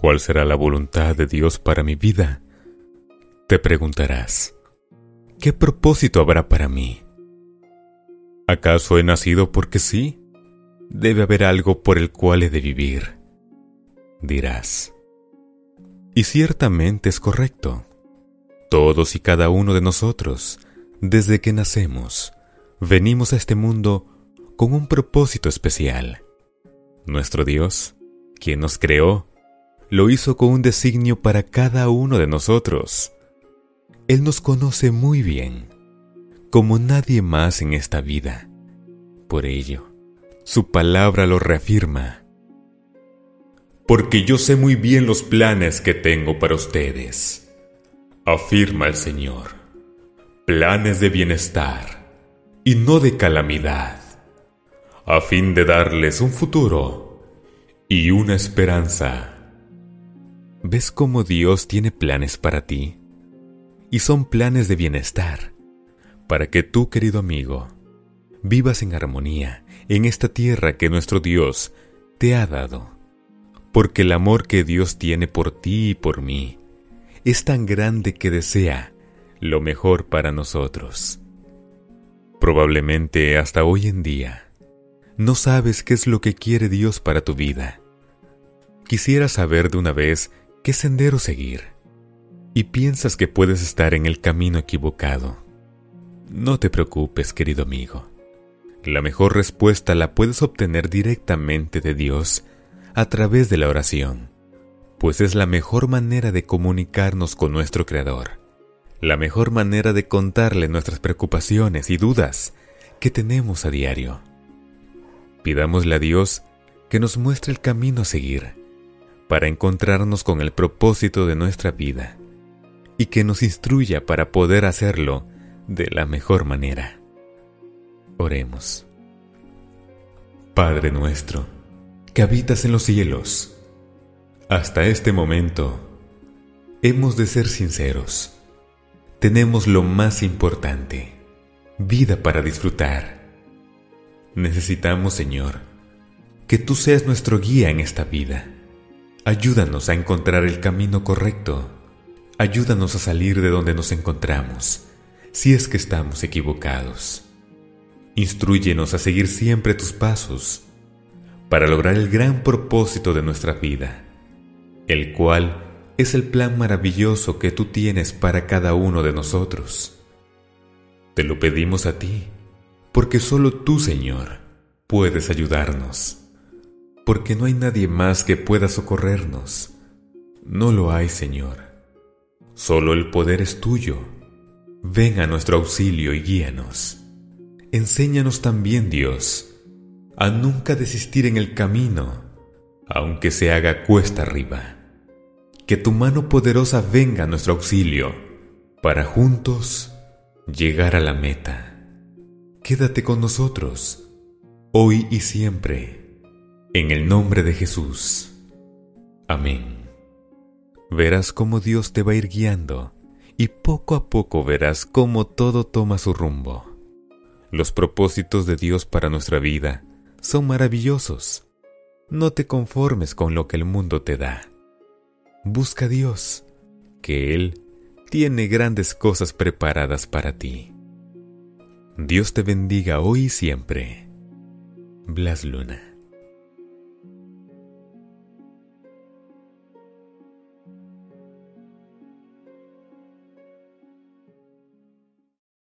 ¿Cuál será la voluntad de Dios para mi vida? Te preguntarás, ¿qué propósito habrá para mí? ¿Acaso he nacido porque sí? Debe haber algo por el cual he de vivir. Dirás. Y ciertamente es correcto. Todos y cada uno de nosotros, desde que nacemos, venimos a este mundo con un propósito especial. Nuestro Dios, quien nos creó, lo hizo con un designio para cada uno de nosotros. Él nos conoce muy bien como nadie más en esta vida. Por ello, su palabra lo reafirma. Porque yo sé muy bien los planes que tengo para ustedes, afirma el Señor. Planes de bienestar y no de calamidad, a fin de darles un futuro y una esperanza. ¿Ves cómo Dios tiene planes para ti? Y son planes de bienestar para que tú, querido amigo, vivas en armonía en esta tierra que nuestro Dios te ha dado. Porque el amor que Dios tiene por ti y por mí es tan grande que desea lo mejor para nosotros. Probablemente hasta hoy en día no sabes qué es lo que quiere Dios para tu vida. Quisiera saber de una vez qué sendero seguir y piensas que puedes estar en el camino equivocado. No te preocupes, querido amigo. La mejor respuesta la puedes obtener directamente de Dios a través de la oración, pues es la mejor manera de comunicarnos con nuestro Creador, la mejor manera de contarle nuestras preocupaciones y dudas que tenemos a diario. Pidámosle a Dios que nos muestre el camino a seguir para encontrarnos con el propósito de nuestra vida y que nos instruya para poder hacerlo de la mejor manera. Oremos. Padre nuestro, que habitas en los cielos, hasta este momento hemos de ser sinceros. Tenemos lo más importante, vida para disfrutar. Necesitamos, Señor, que tú seas nuestro guía en esta vida. Ayúdanos a encontrar el camino correcto. Ayúdanos a salir de donde nos encontramos si es que estamos equivocados. Instruyenos a seguir siempre tus pasos para lograr el gran propósito de nuestra vida, el cual es el plan maravilloso que tú tienes para cada uno de nosotros. Te lo pedimos a ti, porque solo tú, Señor, puedes ayudarnos, porque no hay nadie más que pueda socorrernos. No lo hay, Señor. Solo el poder es tuyo Ven a nuestro auxilio y guíanos. Enséñanos también, Dios, a nunca desistir en el camino, aunque se haga cuesta arriba. Que tu mano poderosa venga a nuestro auxilio, para juntos llegar a la meta. Quédate con nosotros, hoy y siempre, en el nombre de Jesús. Amén. Verás cómo Dios te va a ir guiando y poco a poco verás cómo todo toma su rumbo. Los propósitos de Dios para nuestra vida son maravillosos. No te conformes con lo que el mundo te da. Busca a Dios, que Él tiene grandes cosas preparadas para ti. Dios te bendiga hoy y siempre. Blas Luna